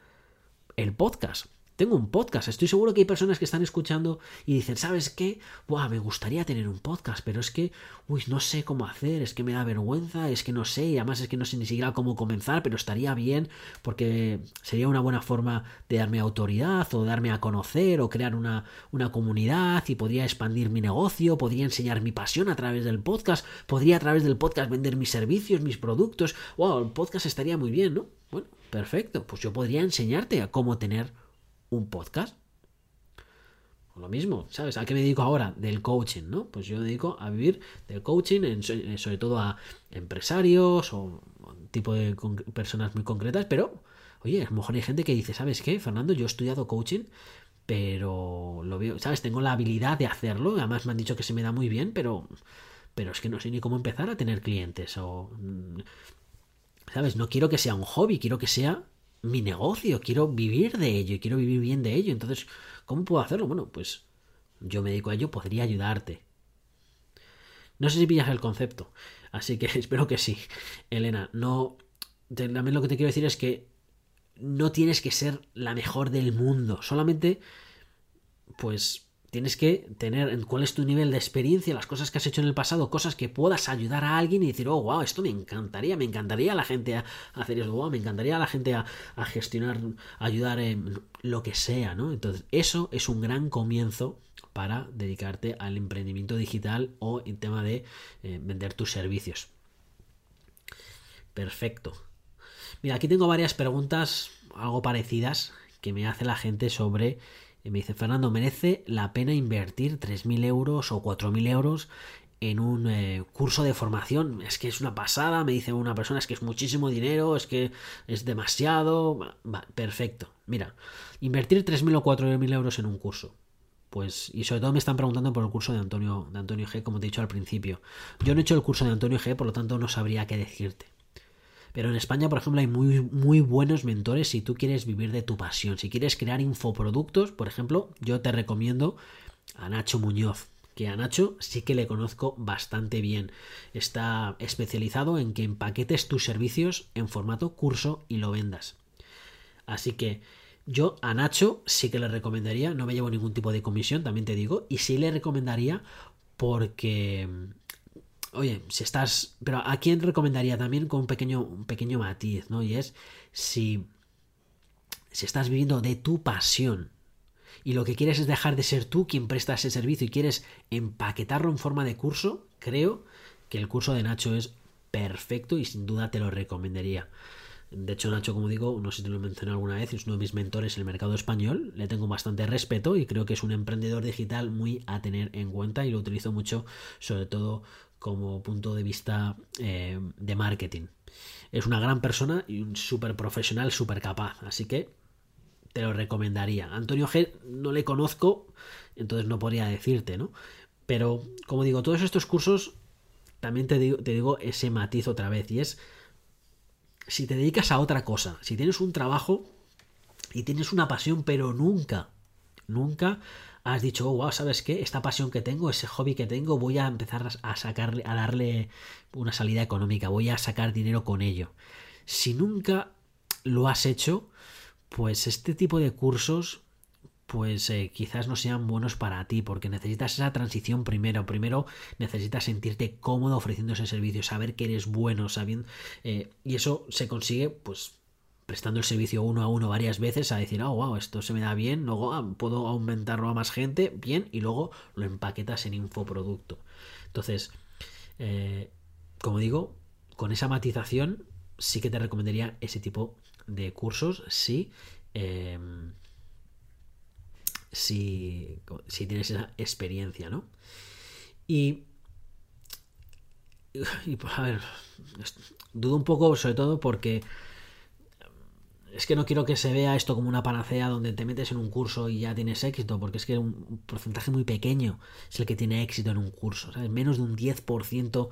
Speaker 2: el podcast. Tengo un podcast. Estoy seguro que hay personas que están escuchando y dicen, ¿sabes qué? Buah, me gustaría tener un podcast, pero es que, uy, no sé cómo hacer, es que me da vergüenza, es que no sé, y además es que no sé ni siquiera cómo comenzar, pero estaría bien porque sería una buena forma de darme autoridad o darme a conocer o crear una, una comunidad y podría expandir mi negocio, podría enseñar mi pasión a través del podcast, podría a través del podcast vender mis servicios, mis productos. Wow, el podcast estaría muy bien, ¿no? Bueno, perfecto. Pues yo podría enseñarte a cómo tener un podcast. Lo mismo, ¿sabes? ¿A qué me dedico ahora? Del coaching, ¿no? Pues yo me dedico a vivir del coaching, en, sobre todo a empresarios o tipo de personas muy concretas, pero, oye, a lo mejor hay gente que dice, ¿sabes qué, Fernando? Yo he estudiado coaching, pero lo veo, ¿sabes? Tengo la habilidad de hacerlo, además me han dicho que se me da muy bien, pero, pero es que no sé ni cómo empezar a tener clientes o... Mm, ¿Sabes? No quiero que sea un hobby, quiero que sea mi negocio, quiero vivir de ello, quiero vivir bien de ello. Entonces, ¿cómo puedo hacerlo? Bueno, pues yo me dedico a ello, podría ayudarte. No sé si pillas el concepto, así que [laughs] espero que sí. Elena, no. También lo que te quiero decir es que no tienes que ser la mejor del mundo, solamente, pues tienes que tener en cuál es tu nivel de experiencia, las cosas que has hecho en el pasado, cosas que puedas ayudar a alguien y decir, oh, wow, esto me encantaría, me encantaría a la gente a hacer eso, wow, me encantaría a la gente a, gestionar, ayudar en lo que sea, ¿no? Entonces, eso es un gran comienzo para dedicarte al emprendimiento digital o en tema de eh, vender tus servicios. Perfecto. Mira, aquí tengo varias preguntas algo parecidas que me hace la gente sobre y me dice, Fernando, ¿merece la pena invertir 3.000 euros o 4.000 euros en un eh, curso de formación? Es que es una pasada, me dice una persona, es que es muchísimo dinero, es que es demasiado. perfecto. Mira, invertir 3.000 o 4.000 euros en un curso. Pues, y sobre todo me están preguntando por el curso de Antonio, de Antonio G, como te he dicho al principio. Yo no he hecho el curso de Antonio G, por lo tanto no sabría qué decirte. Pero en España, por ejemplo, hay muy, muy buenos mentores si tú quieres vivir de tu pasión. Si quieres crear infoproductos, por ejemplo, yo te recomiendo a Nacho Muñoz. Que a Nacho sí que le conozco bastante bien. Está especializado en que empaquetes tus servicios en formato curso y lo vendas. Así que yo a Nacho sí que le recomendaría, no me llevo ningún tipo de comisión, también te digo, y sí le recomendaría porque oye, si estás. Pero a quién recomendaría también con un pequeño, un pequeño matiz, ¿no? Y es si. Si estás viviendo de tu pasión y lo que quieres es dejar de ser tú quien presta ese servicio y quieres empaquetarlo en forma de curso, creo que el curso de Nacho es perfecto y sin duda te lo recomendaría. De hecho, Nacho, como digo, no sé si te lo mencioné alguna vez, es uno de mis mentores en el mercado español. Le tengo bastante respeto y creo que es un emprendedor digital muy a tener en cuenta y lo utilizo mucho, sobre todo como punto de vista eh, de marketing. Es una gran persona y un súper profesional, súper capaz. Así que te lo recomendaría. Antonio G no le conozco, entonces no podría decirte, ¿no? Pero, como digo, todos estos cursos, también te digo, te digo ese matiz otra vez, y es, si te dedicas a otra cosa, si tienes un trabajo y tienes una pasión, pero nunca, nunca has dicho, oh, wow, ¿sabes qué? Esta pasión que tengo, ese hobby que tengo, voy a empezar a sacarle, a darle una salida económica, voy a sacar dinero con ello. Si nunca lo has hecho, pues este tipo de cursos pues eh, quizás no sean buenos para ti, porque necesitas esa transición primero. Primero necesitas sentirte cómodo ofreciendo ese servicio, saber que eres bueno, sabiendo. Eh, y eso se consigue, pues, prestando el servicio uno a uno varias veces a decir, oh, wow, esto se me da bien, luego ah, puedo aumentarlo a más gente, bien, y luego lo empaquetas en infoproducto. Entonces, eh, como digo, con esa matización sí que te recomendaría ese tipo de cursos si, em, si, si, tienes esa experiencia, ¿no? Y, y pues, a ver, dudo un poco sobre todo porque es que no quiero que se vea esto como una panacea donde te metes en un curso y ya tienes éxito, porque es que un porcentaje muy pequeño es el que tiene éxito en un curso, ¿sabes? Menos de un 10%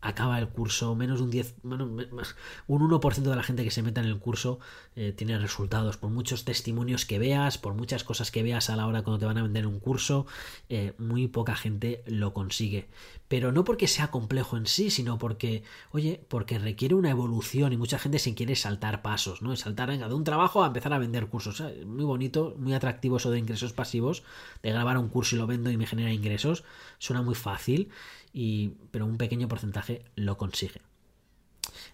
Speaker 2: acaba el curso, menos de un 10, bueno, un 1% de la gente que se meta en el curso eh, tiene resultados, por muchos testimonios que veas, por muchas cosas que veas a la hora cuando te van a vender un curso, eh, muy poca gente lo consigue. Pero no porque sea complejo en sí, sino porque, oye, porque requiere una evolución y mucha gente se quiere saltar pasos, ¿no? Saltar, venga, de un trabajo a empezar a vender cursos. Muy bonito, muy atractivo eso de ingresos pasivos, de grabar un curso y lo vendo y me genera ingresos. Suena muy fácil y, pero un pequeño porcentaje lo consigue.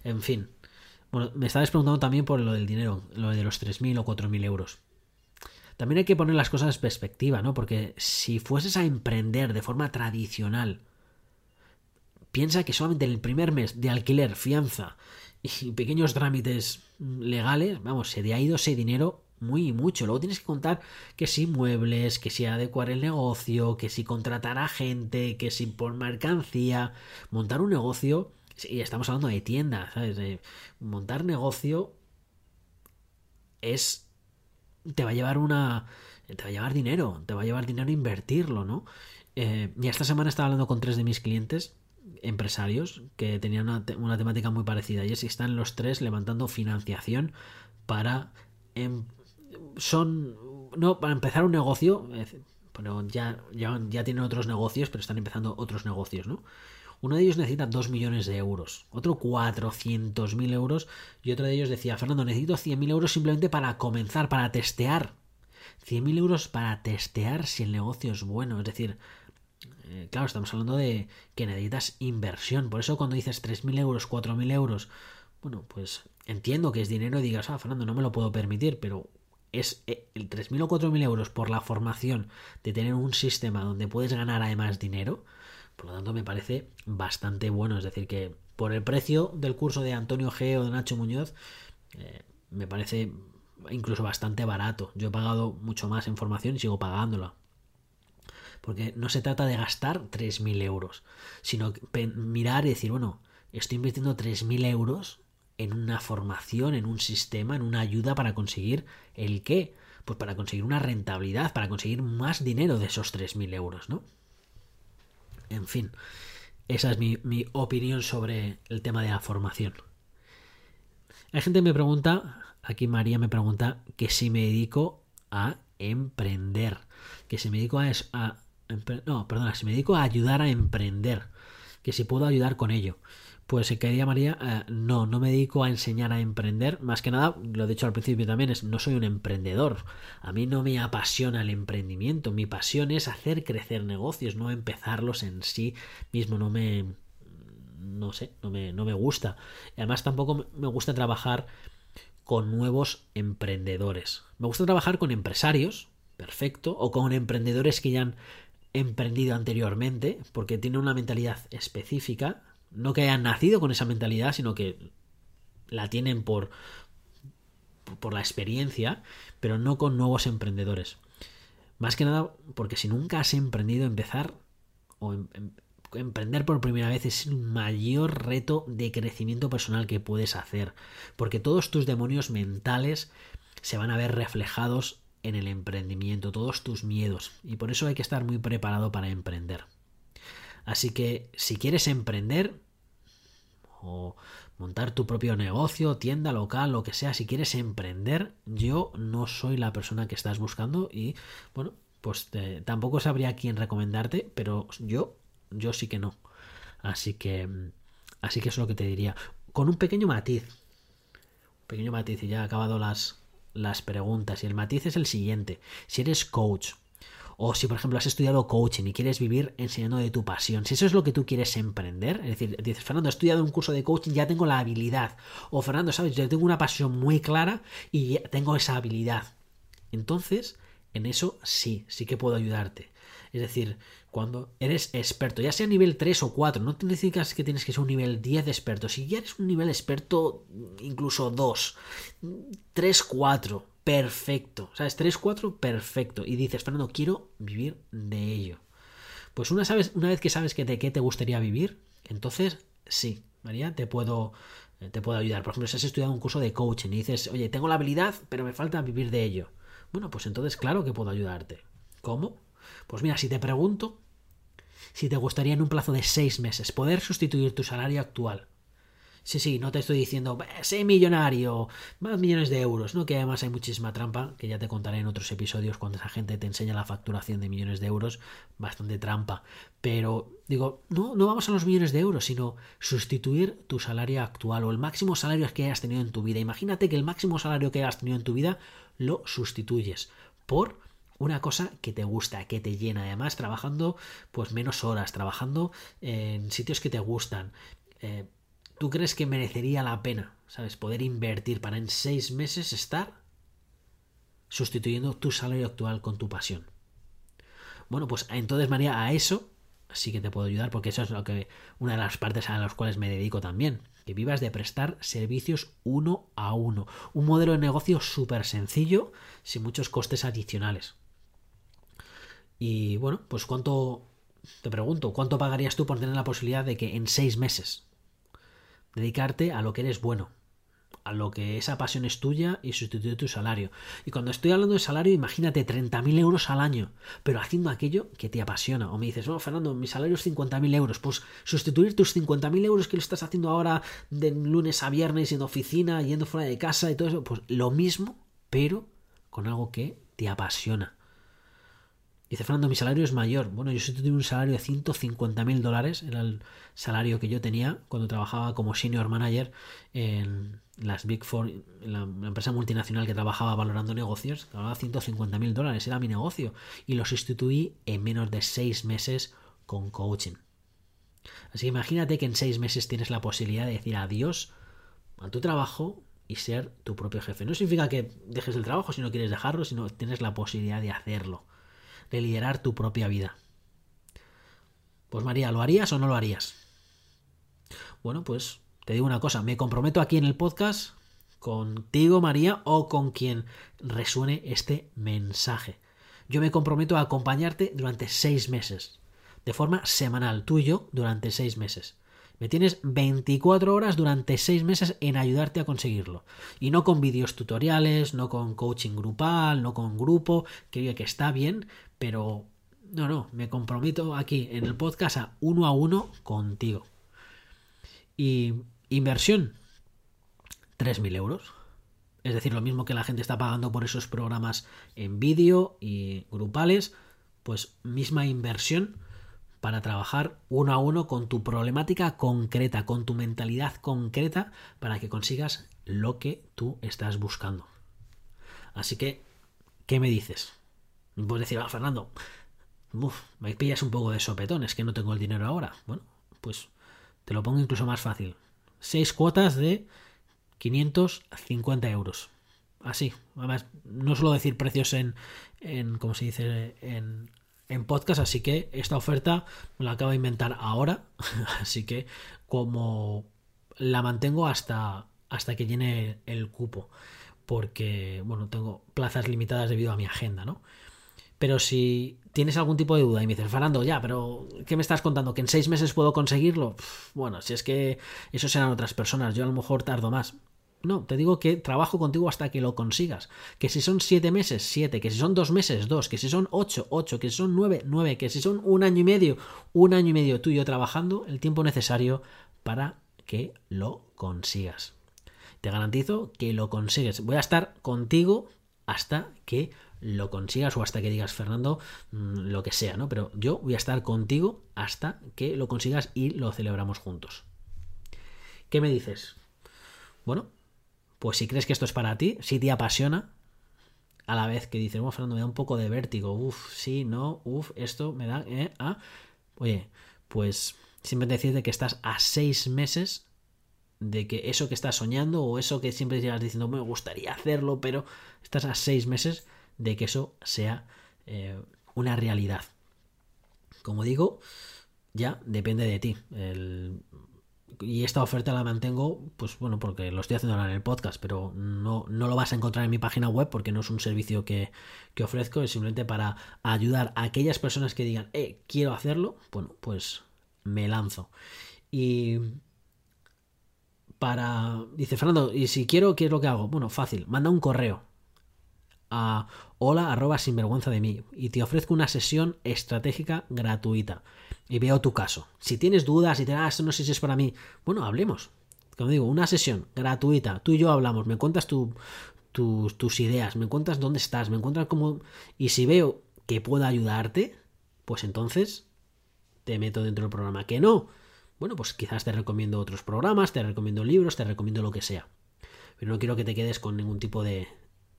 Speaker 2: En fin, bueno, me estabas preguntando también por lo del dinero, lo de los 3.000 o 4.000 euros. También hay que poner las cosas en perspectiva, ¿no? Porque si fueses a emprender de forma tradicional, piensa que solamente en el primer mes de alquiler, fianza y pequeños trámites legales, vamos, se te ha ido ese dinero muy mucho. Luego tienes que contar que si muebles, que si adecuar el negocio, que si contratar a gente, que si por mercancía, montar un negocio, y estamos hablando de tienda, ¿sabes? montar negocio es te va a llevar una te va a llevar dinero, te va a llevar dinero invertirlo, ¿no? Eh, y esta semana estaba hablando con tres de mis clientes empresarios que tenían una, una temática muy parecida y es que están los tres levantando financiación para em, son, no, para empezar un negocio, pero ya, ya, ya tienen otros negocios, pero están empezando otros negocios, ¿no? Uno de ellos necesita 2 millones de euros, otro 400.000 euros y otro de ellos decía, Fernando, necesito 100.000 euros simplemente para comenzar, para testear. 100.000 euros para testear si el negocio es bueno. Es decir, eh, claro, estamos hablando de que necesitas inversión. Por eso cuando dices 3.000 euros, 4.000 euros, bueno, pues entiendo que es dinero y digas, ah, Fernando, no me lo puedo permitir, pero es eh, el 3.000 o 4.000 euros por la formación de tener un sistema donde puedes ganar además dinero, por lo tanto me parece bastante bueno. Es decir, que por el precio del curso de Antonio G o de Nacho Muñoz, eh, me parece incluso bastante barato. Yo he pagado mucho más en formación y sigo pagándola. Porque no se trata de gastar 3.000 euros, sino mirar y decir, bueno, estoy invirtiendo 3.000 euros en una formación, en un sistema, en una ayuda para conseguir el qué? Pues para conseguir una rentabilidad, para conseguir más dinero de esos 3.000 euros, ¿no? En fin, esa es mi, mi, opinión sobre el tema de la formación. Hay gente que me pregunta, aquí María me pregunta, que si me dedico a emprender, que si me dedico a, a no, si me dedico a ayudar a emprender, que si puedo ayudar con ello. Pues quería María, eh, no, no me dedico a enseñar a emprender. Más que nada, lo he dicho al principio también, es no soy un emprendedor. A mí no me apasiona el emprendimiento. Mi pasión es hacer crecer negocios, no empezarlos en sí mismo. No me. No sé, no me, no me gusta. Además, tampoco me gusta trabajar con nuevos emprendedores. Me gusta trabajar con empresarios, perfecto, o con emprendedores que ya han emprendido anteriormente, porque tienen una mentalidad específica, no que hayan nacido con esa mentalidad, sino que la tienen por, por la experiencia, pero no con nuevos emprendedores. Más que nada porque si nunca has emprendido, empezar o em, em, emprender por primera vez es el mayor reto de crecimiento personal que puedes hacer, porque todos tus demonios mentales se van a ver reflejados en el emprendimiento, todos tus miedos, y por eso hay que estar muy preparado para emprender. Así que si quieres emprender o montar tu propio negocio, tienda local, lo que sea, si quieres emprender, yo no soy la persona que estás buscando y bueno, pues tampoco sabría quién recomendarte, pero yo, yo sí que no. Así que, así que es lo que te diría. Con un pequeño matiz, un pequeño matiz y ya he acabado las, las preguntas. Y el matiz es el siguiente. Si eres coach, o si, por ejemplo, has estudiado coaching y quieres vivir enseñando de tu pasión, si eso es lo que tú quieres emprender, es decir, dices, Fernando, he estudiado un curso de coaching, ya tengo la habilidad. O Fernando, sabes, yo tengo una pasión muy clara y tengo esa habilidad. Entonces, en eso sí, sí que puedo ayudarte. Es decir, cuando eres experto, ya sea nivel 3 o 4, no necesitas que tienes que ser un nivel 10 de experto. Si ya eres un nivel experto, incluso 2, 3, 4, perfecto. ¿Sabes? 3, 4, perfecto. Y dices, Fernando, quiero vivir de ello. Pues una, sabes, una vez que sabes que de qué te gustaría vivir, entonces sí, María, te puedo, te puedo ayudar. Por ejemplo, si has estudiado un curso de coaching y dices, oye, tengo la habilidad, pero me falta vivir de ello. Bueno, pues entonces claro que puedo ayudarte. ¿Cómo? Pues mira, si te pregunto si te gustaría en un plazo de seis meses poder sustituir tu salario actual. Sí, sí, no te estoy diciendo, sé millonario, más millones de euros, ¿no? Que además hay muchísima trampa, que ya te contaré en otros episodios cuando esa gente te enseña la facturación de millones de euros, bastante trampa. Pero digo, no, no vamos a los millones de euros, sino sustituir tu salario actual o el máximo salario que hayas tenido en tu vida. Imagínate que el máximo salario que hayas tenido en tu vida lo sustituyes por una cosa que te gusta, que te llena, además trabajando pues menos horas, trabajando en sitios que te gustan. Eh, ¿Tú crees que merecería la pena, sabes, poder invertir para en seis meses estar sustituyendo tu salario actual con tu pasión? Bueno, pues entonces María, a eso sí que te puedo ayudar porque eso es lo que una de las partes a las cuales me dedico también que vivas de prestar servicios uno a uno. Un modelo de negocio súper sencillo, sin muchos costes adicionales. Y bueno, pues cuánto, te pregunto, ¿cuánto pagarías tú por tener la posibilidad de que en seis meses dedicarte a lo que eres bueno? a lo que esa pasión es tuya y sustituye tu salario. Y cuando estoy hablando de salario, imagínate 30.000 euros al año, pero haciendo aquello que te apasiona. O me dices, no, Fernando, mi salario es 50.000 euros. Pues sustituir tus 50.000 euros que lo estás haciendo ahora de lunes a viernes en oficina, yendo fuera de casa y todo eso, pues lo mismo, pero con algo que te apasiona. Dice Fernando, mi salario es mayor. Bueno, yo tuve un salario de 150 mil dólares, era el salario que yo tenía cuando trabajaba como senior manager en las Big Four, en la, empresa multinacional que trabajaba valorando negocios, ganaba 150 mil dólares, era mi negocio, y lo sustituí en menos de seis meses con coaching. Así que imagínate que en seis meses tienes la posibilidad de decir adiós a tu trabajo y ser tu propio jefe. No significa que dejes el trabajo si no quieres dejarlo, sino tienes la posibilidad de hacerlo de liderar tu propia vida. Pues María, ¿lo harías o no lo harías? Bueno, pues te digo una cosa, me comprometo aquí en el podcast contigo, María, o con quien resuene este mensaje. Yo me comprometo a acompañarte durante seis meses, de forma semanal, tú y yo, durante seis meses. Me tienes 24 horas durante 6 meses en ayudarte a conseguirlo. Y no con vídeos tutoriales, no con coaching grupal, no con grupo, que que está bien, pero no, no, me comprometo aquí en el podcast a uno a uno contigo. Y inversión, 3.000 euros. Es decir, lo mismo que la gente está pagando por esos programas en vídeo y grupales, pues misma inversión para trabajar uno a uno con tu problemática concreta, con tu mentalidad concreta, para que consigas lo que tú estás buscando. Así que, ¿qué me dices? Puedes decir, ah, Fernando, me pillas un poco de sopetón, es que no tengo el dinero ahora. Bueno, pues te lo pongo incluso más fácil. Seis cuotas de 550 euros. Así. Además, no suelo decir precios en, en ¿cómo se dice? En, en podcast, así que esta oferta me la acabo de inventar ahora. [laughs] así que como la mantengo hasta, hasta que llene el cupo. Porque, bueno, tengo plazas limitadas debido a mi agenda, ¿no? Pero si tienes algún tipo de duda y me dices, Fernando, ya, pero ¿qué me estás contando? ¿Que en seis meses puedo conseguirlo? Bueno, si es que eso serán otras personas, yo a lo mejor tardo más. No, te digo que trabajo contigo hasta que lo consigas. Que si son siete meses, siete. Que si son dos meses, dos. Que si son ocho, ocho. Que si son nueve, nueve. Que si son un año y medio, un año y medio tú y yo trabajando, el tiempo necesario para que lo consigas. Te garantizo que lo consigues. Voy a estar contigo hasta que lo consigas o hasta que digas, Fernando, mm, lo que sea, ¿no? Pero yo voy a estar contigo hasta que lo consigas y lo celebramos juntos. ¿Qué me dices? Bueno, pues si crees que esto es para ti, si te apasiona, a la vez que dices, bueno, Fernando, me da un poco de vértigo, uff, sí, no, uff, esto me da, eh, ah. Oye, pues siempre decirte que estás a seis meses de que eso que estás soñando o eso que siempre llegas diciendo me gustaría hacerlo, pero estás a seis meses de que eso sea eh, una realidad. Como digo, ya depende de ti. Y esta oferta la mantengo, pues bueno, porque lo estoy haciendo ahora en el podcast, pero no, no lo vas a encontrar en mi página web porque no es un servicio que, que ofrezco, es simplemente para ayudar a aquellas personas que digan, eh, quiero hacerlo, bueno, pues me lanzo. Y para... Dice Fernando, y si quiero, ¿qué es lo que hago? Bueno, fácil, manda un correo a hola arroba sinvergüenza de mí y te ofrezco una sesión estratégica gratuita y veo tu caso. Si tienes dudas y te ah, no sé si es para mí, bueno, hablemos. Como digo, una sesión gratuita, tú y yo hablamos, me cuentas tus, tus ideas, me cuentas dónde estás, me cuentas cómo... Y si veo que puedo ayudarte, pues entonces te meto dentro del programa. Que no, bueno, pues quizás te recomiendo otros programas, te recomiendo libros, te recomiendo lo que sea. Pero no quiero que te quedes con ningún tipo de,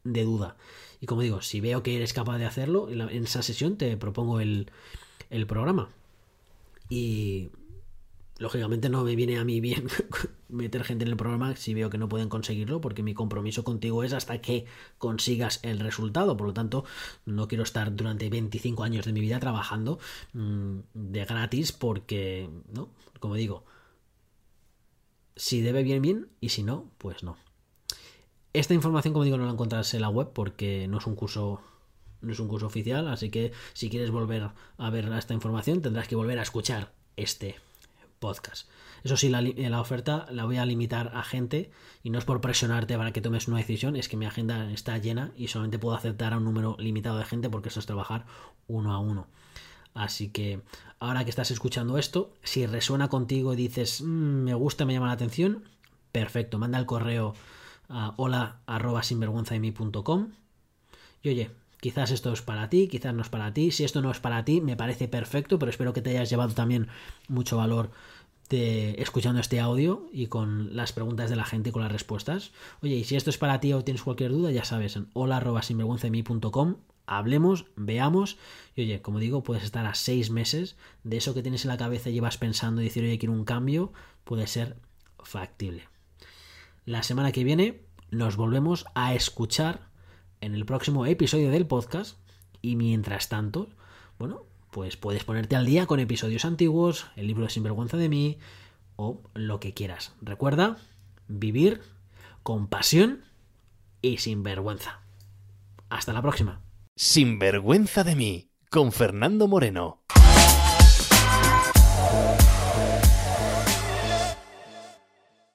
Speaker 2: de duda. Y como digo, si veo que eres capaz de hacerlo, en, esa sesión te propongo el, el programa. Y lógicamente no me viene a mí bien [laughs] meter gente en el programa si veo que no pueden conseguirlo, porque mi compromiso contigo es hasta que consigas el resultado. Por lo tanto, no quiero estar durante 25 años de mi vida trabajando mm, de gratis porque, ¿no? Como digo, si debe bien, bien, y si no, pues no. Esta información, como digo, no la encontrarás en la web porque no es un curso no es un curso oficial, así que si quieres volver a ver esta información tendrás que volver a escuchar este podcast. Eso sí, la, la, oferta la voy a limitar a gente y no es por presionarte para que tomes una decisión, es que mi agenda está llena y solamente puedo aceptar a un número limitado de gente porque eso es trabajar uno a uno. Así que ahora que estás escuchando esto, si resuena contigo y dices, mm, me gusta, me llama la atención, perfecto, manda el correo hola arroba sinvergüenzademi.com y oye, quizás esto es para ti, quizás no es para ti, si esto no es para ti me parece perfecto, pero espero que te hayas llevado también mucho valor de, escuchando este audio y con las preguntas de la gente y con las respuestas. Oye, y si esto es para ti o tienes cualquier duda, ya sabes, en hola arroba sinvergüenzademi.com hablemos, veamos y oye, como digo, puedes estar a seis meses de eso que tienes en la cabeza y llevas pensando y decir, oye, quiero un cambio, puede ser factible. La semana que viene nos volvemos a escuchar en el próximo episodio del podcast y mientras tanto, bueno, pues puedes ponerte al día con episodios antiguos, el libro de Sinvergüenza de mí o lo que quieras. Recuerda vivir con pasión y sin vergüenza. Hasta la próxima.
Speaker 1: Sinvergüenza de mí con Fernando Moreno.